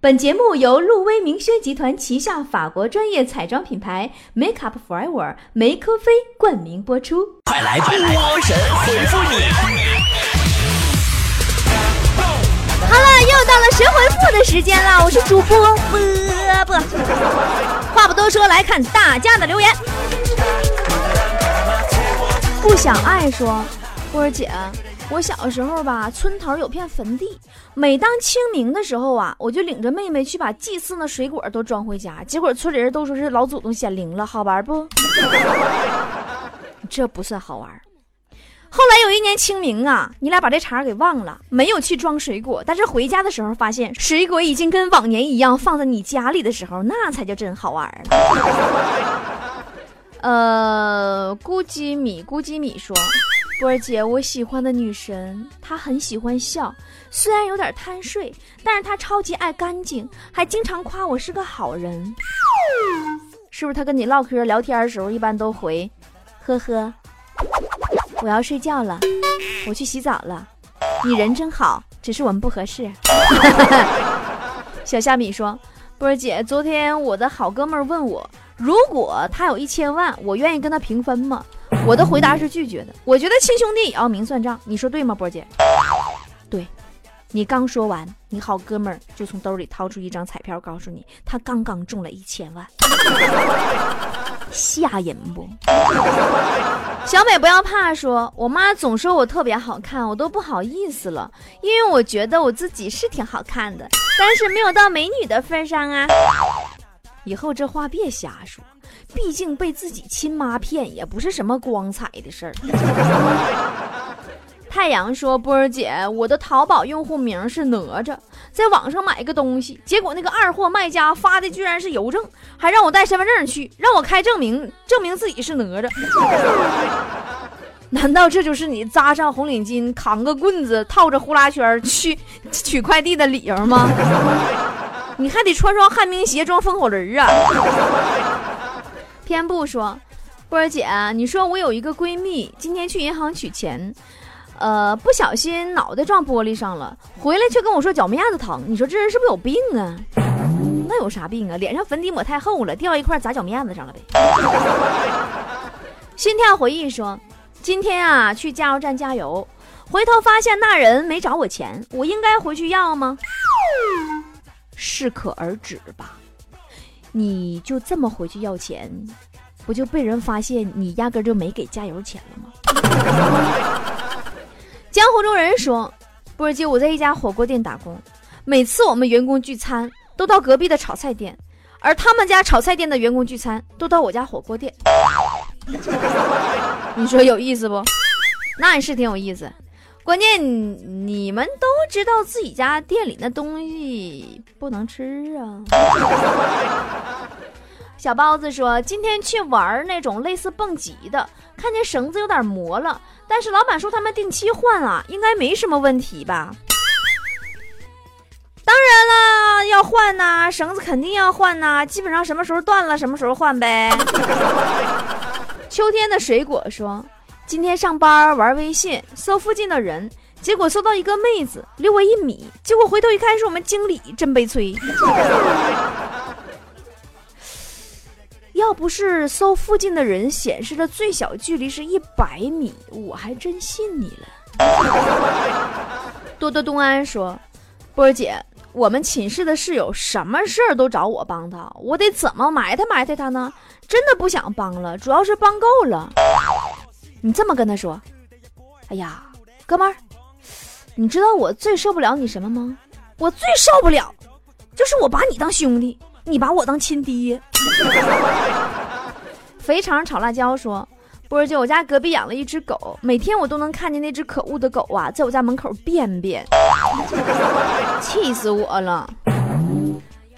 本节目由路威明轩集团旗下法国专业彩妆品牌 Make Up Forever 梅科菲冠名播出。快来波神回复你！好了，又到了神回复的时间了，我是主播波波。话不多说，来看大家的留言。不想爱说，波儿姐。我小时候吧，村头有片坟地，每当清明的时候啊，我就领着妹妹去把祭祀的水果都装回家。结果村里人都说是老祖宗显灵了，好玩不？这不算好玩。后来有一年清明啊，你俩把这茬给忘了，没有去装水果。但是回家的时候发现水果已经跟往年一样放在你家里的时候，那才叫真好玩了。呃，咕叽米咕叽米说。波儿姐，我喜欢的女神，她很喜欢笑，虽然有点贪睡，但是她超级爱干净，还经常夸我是个好人。是不是她跟你唠嗑聊天的时候，一般都回，呵呵，我要睡觉了，我去洗澡了，你人真好，只是我们不合适。小虾米说，波儿姐，昨天我的好哥们问我，如果他有一千万，我愿意跟他平分吗？我的回答是拒绝的。我觉得亲兄弟也要明算账，你说对吗，波姐？对，你刚说完，你好哥们儿就从兜里掏出一张彩票，告诉你他刚刚中了一千万，吓人不？小美不要怕，说我妈总说我特别好看，我都不好意思了，因为我觉得我自己是挺好看的，但是没有到美女的份上啊。以后这话别瞎说。毕竟被自己亲妈骗也不是什么光彩的事儿。太阳说：“波儿姐，我的淘宝用户名是哪吒，在网上买个东西，结果那个二货卖家发的居然是邮政，还让我带身份证去，让我开证明，证明自己是哪吒。难道这就是你扎上红领巾，扛个棍子，套着呼啦圈去取快递的理由吗？你还得穿双旱冰鞋装风火轮啊！”偏不说，波儿姐，你说我有一个闺蜜，今天去银行取钱，呃，不小心脑袋撞玻璃上了，回来却跟我说脚面子疼。你说这人是不是有病啊？那有啥病啊？脸上粉底抹太厚了，掉一块砸脚面子上了呗。心跳回忆说，今天啊去加油站加油，回头发现那人没找我钱，我应该回去要吗？适可而止吧。你就这么回去要钱，不就被人发现你压根就没给加油钱了吗？江湖中人说，波儿姐，我在一家火锅店打工，每次我们员工聚餐都到隔壁的炒菜店，而他们家炒菜店的员工聚餐都到我家火锅店。你说有意思不？那也是挺有意思。关键你们都知道自己家店里那东西不能吃啊。小包子说：“今天去玩那种类似蹦极的，看见绳子有点磨了，但是老板说他们定期换啊，应该没什么问题吧？”当然啦，要换呐，绳子肯定要换呐，基本上什么时候断了什么时候换呗。秋天的水果说。今天上班玩微信，搜附近的人，结果搜到一个妹子，离我一米，结果回头一看是我们经理，真悲催。要不是搜附近的人显示的最小距离是一百米，我还真信你了。多多东安说：“波儿姐，我们寝室的室友什么事儿都找我帮他，我得怎么埋汰埋汰他呢？真的不想帮了，主要是帮够了。”你这么跟他说：“哎呀，哥们儿，你知道我最受不了你什么吗？我最受不了，就是我把你当兄弟，你把我当亲爹。”肥肠炒辣椒说：“波儿姐，我家隔壁养了一只狗，每天我都能看见那只可恶的狗啊，在我家门口便便，气死我了。”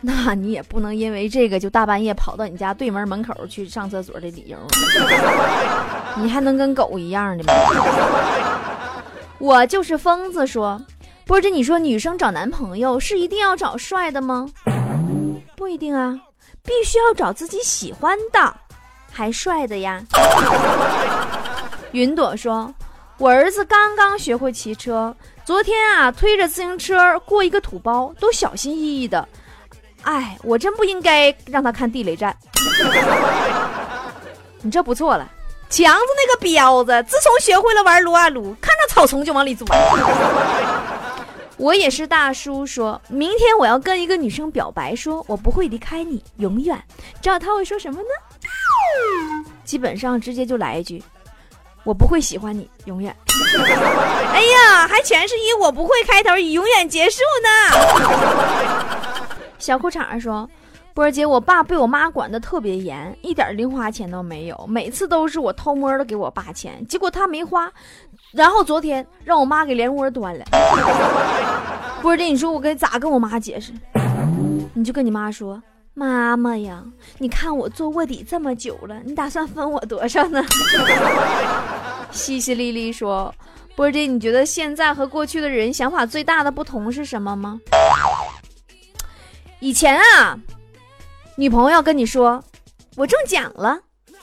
那你也不能因为这个就大半夜跑到你家对门门口去上厕所的理由，你还能跟狗一样的吗？我就是疯子说，波姐，你说女生找男朋友是一定要找帅的吗？不一定啊，必须要找自己喜欢的，还帅的呀。云朵说，我儿子刚刚学会骑车，昨天啊推着自行车过一个土包，都小心翼翼的。哎，我真不应该让他看地雷战。你这不错了，强子那个彪子，自从学会了玩撸啊撸，看到草丛就往里钻。我也是大叔，说明天我要跟一个女生表白，说我不会离开你，永远。知道他会说什么呢？基本上直接就来一句，我不会喜欢你，永远。哎呀，还全是以我不会开头，以永远结束呢。小裤衩说。波儿姐，我爸被我妈管得特别严，一点零花钱都没有，每次都是我偷摸的给我爸钱，结果他没花，然后昨天让我妈给连窝端了。波儿姐，你说我该咋跟我妈解释？你就跟你妈说，妈妈呀，你看我做卧底这么久了，你打算分我多少呢？淅淅沥沥说，波姐，你觉得现在和过去的人想法最大的不同是什么吗？以前啊。女朋友跟你说我中奖了，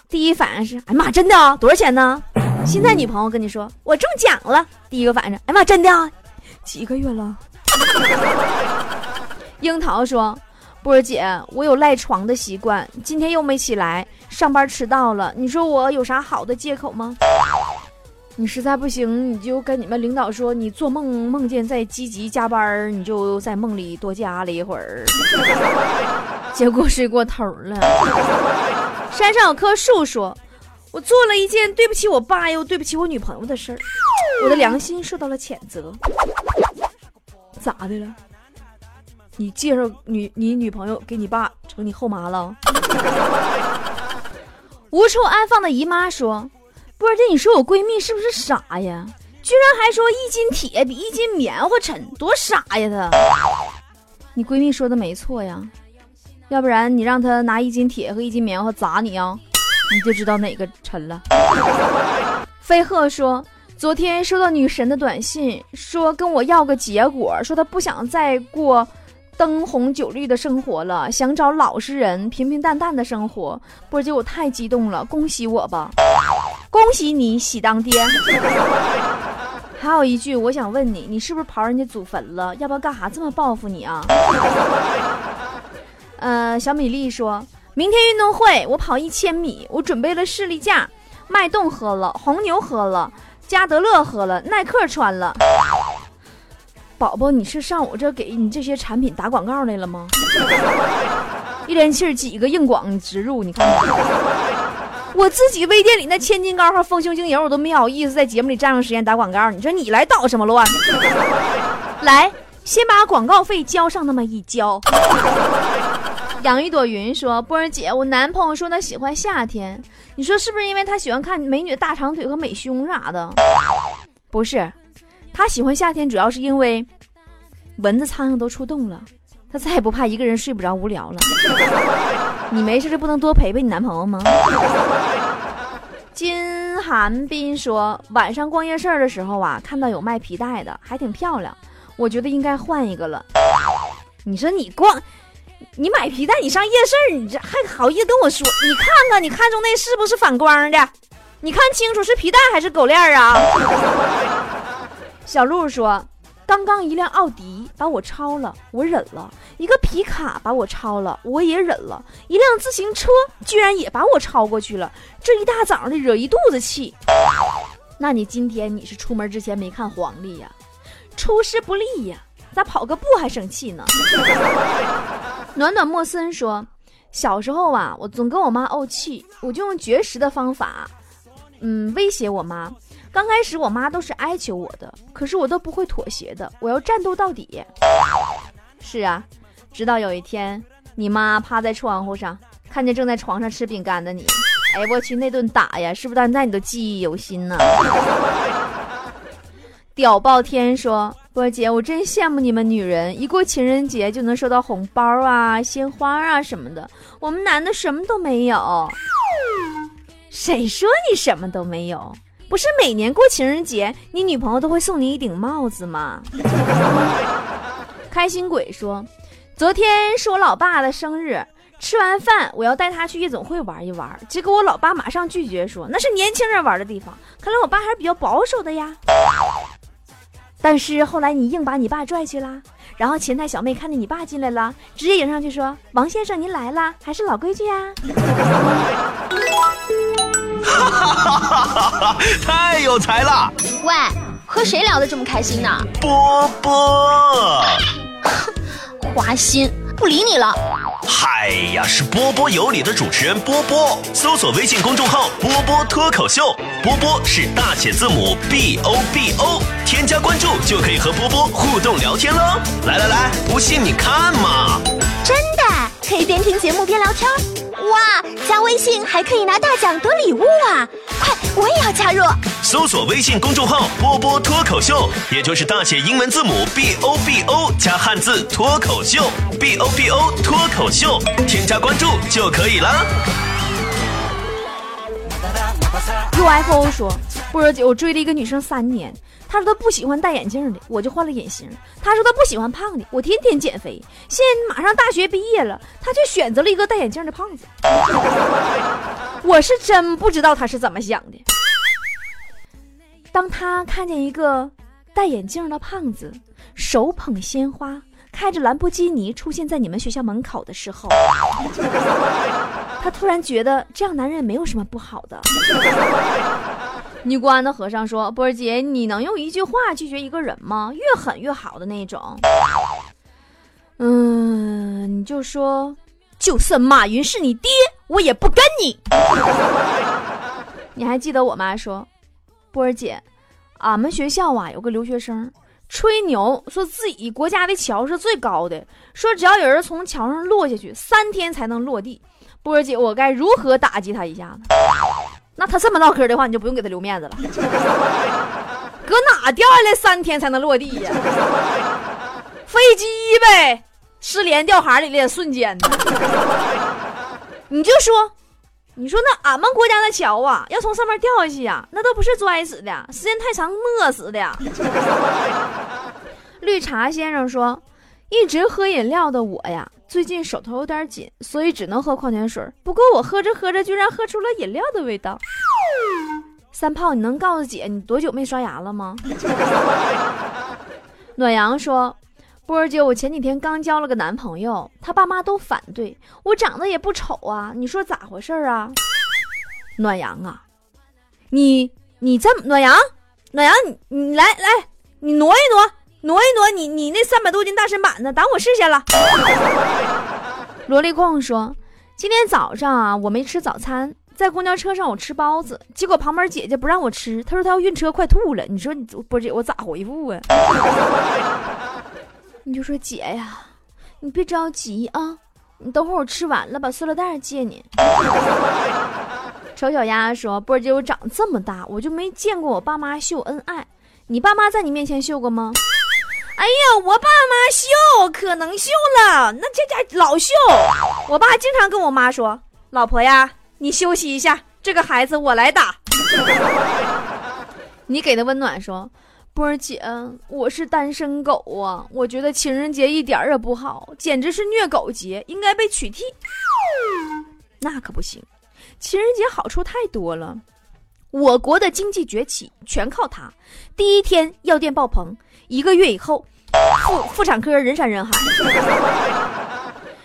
第一反应是哎妈真的啊？多少钱呢？现在女朋友跟你说我中奖了，第一个反应是哎妈真的啊？几个月了？樱桃说波儿姐，我有赖床的习惯，今天又没起来，上班迟到了，你说我有啥好的借口吗？你实在不行，你就跟你们领导说，你做梦梦见在积极加班，你就在梦里多加了一会儿。结果睡过头了。山上有棵树说：“我做了一件对不起我爸又对不起我女朋友的事儿，我的良心受到了谴责。”咋的了？你介绍女你女朋友给你爸成你后妈了？无处安放的姨妈说：“波儿姐，你说我闺蜜是不是傻呀？居然还说一斤铁比一斤棉花沉，多傻呀她！”你闺蜜说的没错呀。要不然你让他拿一斤铁和一斤棉花砸你啊，你就知道哪个沉了。飞鹤说，昨天收到女神的短信，说跟我要个结果，说她不想再过灯红酒绿的生活了，想找老实人，平平淡淡的生活。波姐，我太激动了，恭喜我吧，恭喜你喜当爹。还有一句，我想问你，你是不是刨人家祖坟了？要不要干啥这么报复你啊？呃，小米粒说，明天运动会我跑一千米，我准备了士力架，脉动喝了，红牛喝了，加德乐喝了，耐克穿了。宝宝，你是上我这给你这些产品打广告来了吗？一连气儿几个硬广植入，你看看。我自己微店里那千金膏和丰胸精油，我都没好意思在节目里占用时间打广告。你说你来捣什么乱？来，先把广告费交上那么一交。养一朵云说：“波儿姐，我男朋友说他喜欢夏天，你说是不是因为他喜欢看美女大长腿和美胸啥的？不是，他喜欢夏天主要是因为蚊子苍蝇都出动了，他再也不怕一个人睡不着无聊了。你没事就不能多陪陪你男朋友吗？”金寒冰说：“晚上逛夜市的时候啊，看到有卖皮带的，还挺漂亮，我觉得应该换一个了。你说你逛。”你买皮带，你上夜市，你这还好意思跟我说？你看看，你看中那是不是反光的？你看清楚是皮带还是狗链啊？小鹿说：“刚刚一辆奥迪把我超了，我忍了；一个皮卡把我超了，我也忍了；一辆自行车居然也把我超过去了，这一大早的惹一肚子气。那你今天你是出门之前没看黄历呀？出师不利呀？咋跑个步还生气呢？”暖暖莫森说：“小时候啊，我总跟我妈怄气，我就用绝食的方法，嗯，威胁我妈。刚开始我妈都是哀求我的，可是我都不会妥协的，我要战斗到底。是啊，直到有一天，你妈趴在窗户上，看见正在床上吃饼干的你，哎，我去，那顿打呀，是不是到现在你都记忆犹新呢？”屌爆天说。波姐，我真羡慕你们女人，一过情人节就能收到红包啊、鲜花啊什么的。我们男的什么都没有。谁说你什么都没有？不是每年过情人节，你女朋友都会送你一顶帽子吗？开心鬼说，昨天是我老爸的生日，吃完饭我要带他去夜总会玩一玩，结果我老爸马上拒绝说，那是年轻人玩的地方。看来我爸还是比较保守的呀。但是后来你硬把你爸拽去了，然后前台小妹看见你爸进来了，直接迎上去说：“王先生您来啦，还是老规矩呀。”哈哈哈哈哈！太有才了。喂，和谁聊得这么开心呢？波波。花心，不理你了。嗨呀，是波波有理的主持人波波。搜索微信公众号“波波脱口秀”，波波是大写字母 B O B O，添加关注就可以和波波互动聊天喽。来来来，不信你看嘛。真的，可以边听节目边聊天。哇，加微信还可以拿大奖得礼物啊！快，我也要加入。搜索微信公众号“波波脱口秀”，也就是大写英文字母 B O B O 加汉字“脱口秀 ”，B O B O 脱口秀，添加关注就可以了。UFO 说：“波儿姐，我追了一个女生三年，她说她不喜欢戴眼镜的，我就换了隐形；她说她不喜欢胖的，我天天减肥。现在马上大学毕业了，她却选择了一个戴眼镜的胖子。我是真不知道她是怎么想的。当她看见一个戴眼镜的胖子手捧鲜花，开着兰博基尼出现在你们学校门口的时候，她突然觉得这样男人没有什么不好的。”尼姑庵的和尚说：“波儿姐，你能用一句话拒绝一个人吗？越狠越好的那种。嗯，你就说，就算马云是你爹，我也不跟你。你还记得我妈说，波儿姐，俺们学校啊有个留学生吹牛，说自己国家的桥是最高的，说只要有人从桥上落下去，三天才能落地。波儿姐，我该如何打击他一下子？”那他这么唠嗑的话，你就不用给他留面子了。搁哪掉下来三天才能落地呀？飞机呗，失联掉海里了瞬间。你就说，你说那俺们国家的桥啊，要从上面掉下去呀，那都不是摔死的，时间太长饿死的。绿茶先生说，一直喝饮料的我呀。最近手头有点紧，所以只能喝矿泉水。不过我喝着喝着，居然喝出了饮料的味道。三炮，你能告诉姐你多久没刷牙了吗？暖阳说：“波儿姐，我前几天刚交了个男朋友，他爸妈都反对我，长得也不丑啊，你说咋回事啊？”暖阳啊，你你这么暖阳，暖阳，你你来来，你挪一挪。挪一挪，你你那三百多斤大身板子挡我视线了。萝莉控说：“今天早上啊，我没吃早餐，在公交车上我吃包子，结果旁边姐姐不让我吃，她说她要晕车，快吐了。你说你波姐我咋回复啊？你就说姐呀，你别着急啊，你等会儿我吃完了把塑料袋借你。”丑小鸭说：“波姐，我长这么大，我就没见过我爸妈秀恩爱，你爸妈在你面前秀过吗？”哎呀，我爸妈秀可能秀了，那这家老秀。我爸经常跟我妈说：“老婆呀，你休息一下，这个孩子我来打。”你给的温暖说：“波儿姐，我是单身狗啊，我觉得情人节一点也不好，简直是虐狗节，应该被取缔。”那可不行，情人节好处太多了。我国的经济崛起全靠它。第一天药店爆棚，一个月以后，妇妇产科人山人海；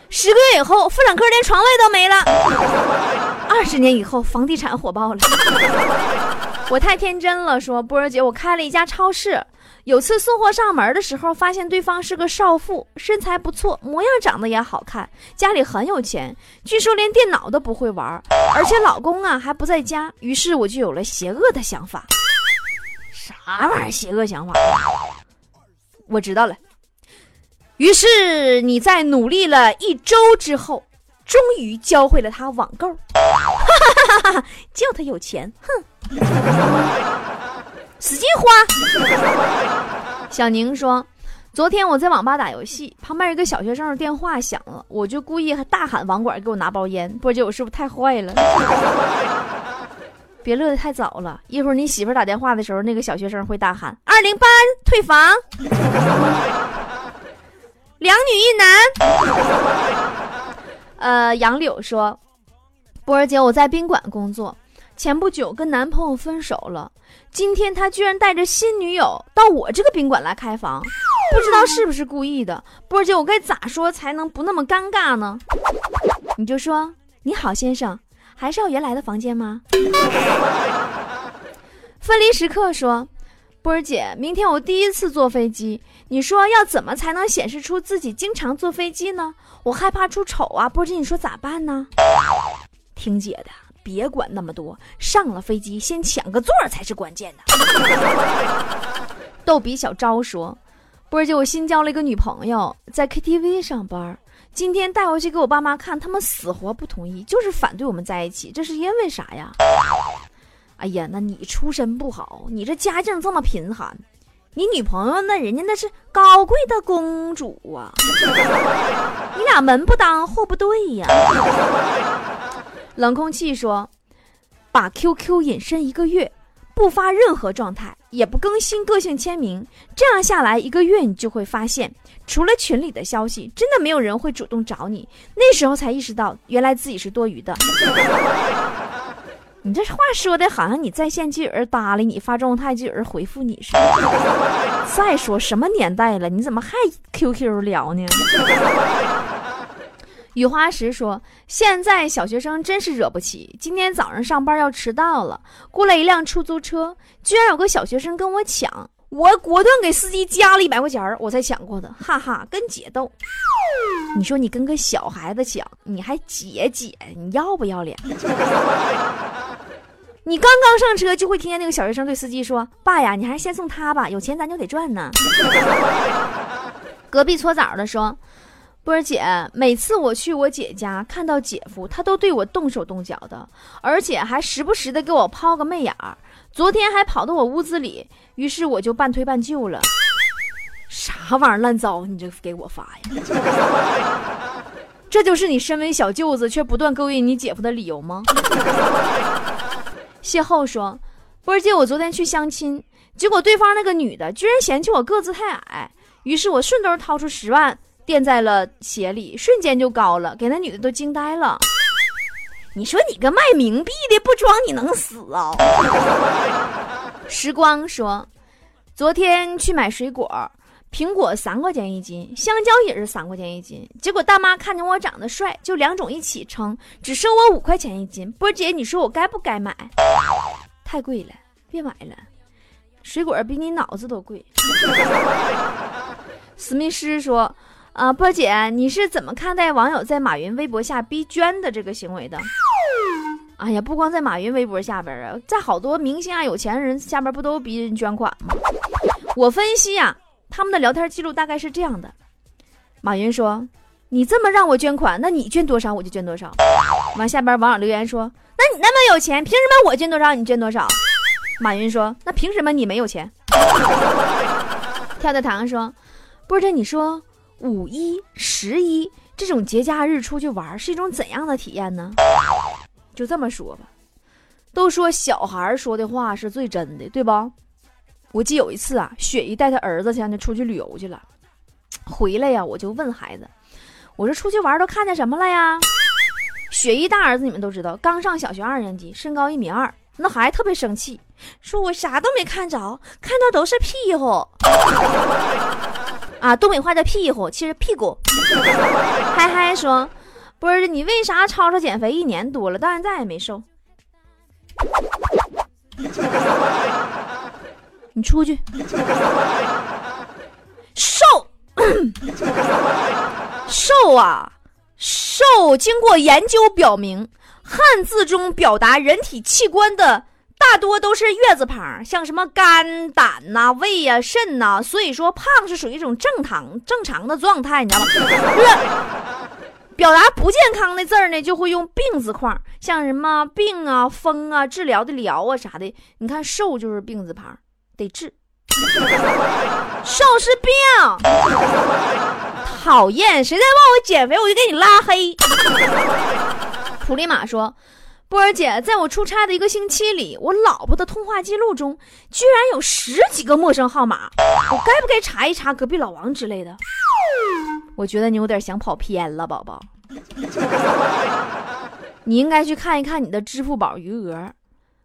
十个月以后，妇产科连床位都没了；二十年以后，房地产火爆了。我太天真了，说波儿姐，我开了一家超市。有次送货上门的时候，发现对方是个少妇，身材不错，模样长得也好看，家里很有钱，据说连电脑都不会玩，而且老公啊还不在家。于是我就有了邪恶的想法。啥玩意儿？邪恶想法？我知道了。于是你在努力了一周之后，终于教会了他网购，叫他有钱，哼。使劲花。小宁说：“昨天我在网吧打游戏，旁边一个小学生的电话响了，我就故意大喊网管给我拿包烟。波姐，我是不是太坏了？别乐得太早了，一会儿你媳妇打电话的时候，那个小学生会大喊：二零八退房，两女一男。”呃，杨柳说：“波儿姐，我在宾馆工作。”前不久跟男朋友分手了，今天他居然带着新女友到我这个宾馆来开房，不知道是不是故意的。波儿姐，我该咋说才能不那么尴尬呢？你就说你好，先生，还是要原来的房间吗？分离时刻说。波儿姐，明天我第一次坐飞机，你说要怎么才能显示出自己经常坐飞机呢？我害怕出丑啊，波儿姐，你说咋办呢？听姐的，别管那么多，上了飞机先抢个座才是关键的。逗比小昭说：“波儿姐，我新交了一个女朋友，在 KTV 上班，今天带回去给我爸妈看，他们死活不同意，就是反对我们在一起，这是因为啥呀？”哎呀，那你出身不好，你这家境这么贫寒，你女朋友那人家那是高贵的公主啊，你俩门不当户不对呀。冷空气说，把 QQ 隐身一个月，不发任何状态，也不更新个性签名，这样下来一个月，你就会发现，除了群里的消息，真的没有人会主动找你。那时候才意识到，原来自己是多余的。你这话说的好像你在线就有人搭理你，发状态就有人回复你似的。再说什么年代了，你怎么还 QQ 聊呢？雨花石说：“现在小学生真是惹不起。今天早上上班要迟到了，过来一辆出租车，居然有个小学生跟我抢，我果断给司机加了一百块钱儿我才抢过的，哈哈，跟姐斗。你说你跟个小孩子抢，你还姐姐，你要不要脸？” 你刚刚上车，就会听见那个小学生对司机说：“爸呀，你还是先送他吧，有钱咱就得赚呢。”隔壁搓澡的说：“波儿姐，每次我去我姐家，看到姐夫，他都对我动手动脚的，而且还时不时的给我抛个媚眼儿。昨天还跑到我屋子里，于是我就半推半就了。啥玩意儿烂糟，你这给我发呀？这就是你身为小舅子却不断勾引你姐夫的理由吗？”邂逅说：“波儿姐，我昨天去相亲，结果对方那个女的居然嫌弃我个子太矮，于是我顺兜掏出十万垫在了鞋里，瞬间就高了，给那女的都惊呆了。你说你个卖冥币的，不装你能死啊？”时光说：“昨天去买水果，苹果三块钱一斤，香蕉也是三块钱一斤，结果大妈看见我长得帅，就两种一起称，只收我五块钱一斤。波姐，你说我该不该买？”太贵了，别买了。水果比你脑子都贵。史密斯说：“啊，波姐，你是怎么看待网友在马云微博下逼捐的这个行为的？” 哎呀，不光在马云微博下边啊，在好多明星啊、有钱人下边不都逼人捐款吗？我分析呀，他们的聊天记录大概是这样的：马云说：“你这么让我捐款，那你捐多少我就捐多少。”完下边网友留言说。那你那么有钱，凭什么我捐多少你捐多少？马云说：“那凭什么你没有钱？” 跳跳糖说：“波姐，你说五一、十一这种节假日出去玩是一种怎样的体验呢？”就这么说吧，都说小孩说的话是最真的，对不？我记有一次啊，雪姨带她儿子去出去旅游去了，回来呀，我就问孩子：“我说出去玩都看见什么了呀？”雪姨大儿子，你们都知道，刚上小学二年级，身高一米二。那孩子特别生气，说我啥都没看着，看到都是屁股。啊，东北话叫屁股，其实屁股。嗨嗨说，波儿，你为啥吵吵减肥一年多了，到现在也没瘦？你出去，瘦，瘦啊！瘦经过研究表明，汉字中表达人体器官的大多都是月字旁，像什么肝、胆呐、胃呀、肾呐。所以说，胖是属于一种正常正常的状态，你知道吗？表达不健康的字儿呢，就会用病字框，像什么病啊、风啊、治疗的疗啊啥的。你看，瘦就是病字旁，得治。瘦是病。讨厌！谁再问我减肥，我就给你拉黑。普利马说：“波儿姐在我出差的一个星期里我老婆的通话记录中居然有十几个陌生号码我该不该查一查隔壁老王之类的？我觉得你有点想跑偏了宝宝。你应该去看一看你的支付宝余额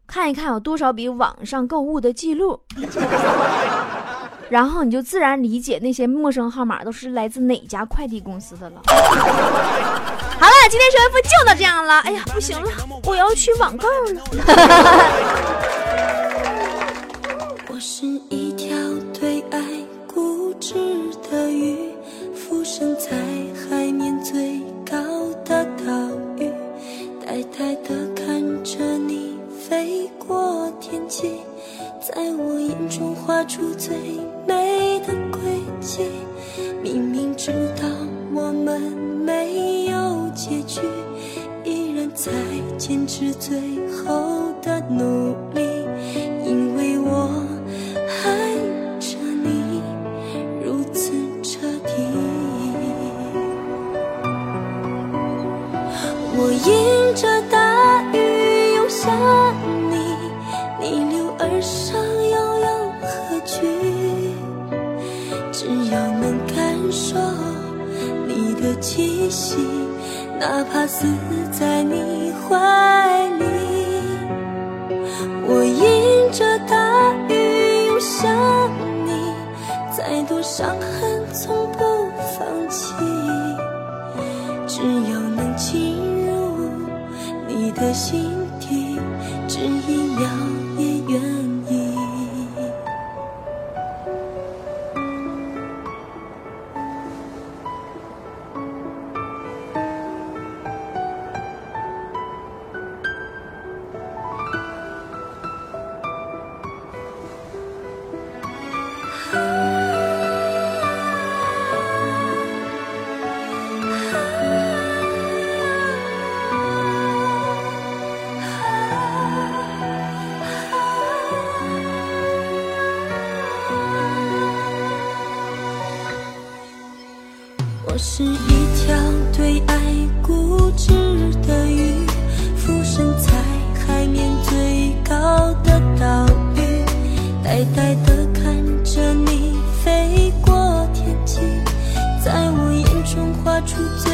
看一看有多少笔网上购物的记录。然后你就自然理解那些陌生号码都是来自哪家快递公司的了。好了，今天学府就到这样了，哎呀，不行了，我要去网购了。哈哈哈哈。我是。在坚持最后的努力，因为我爱着你如此彻底。我迎着大雨涌向你，逆流而上又有何惧？只要能感受你的气息，哪怕死在你。怀出走。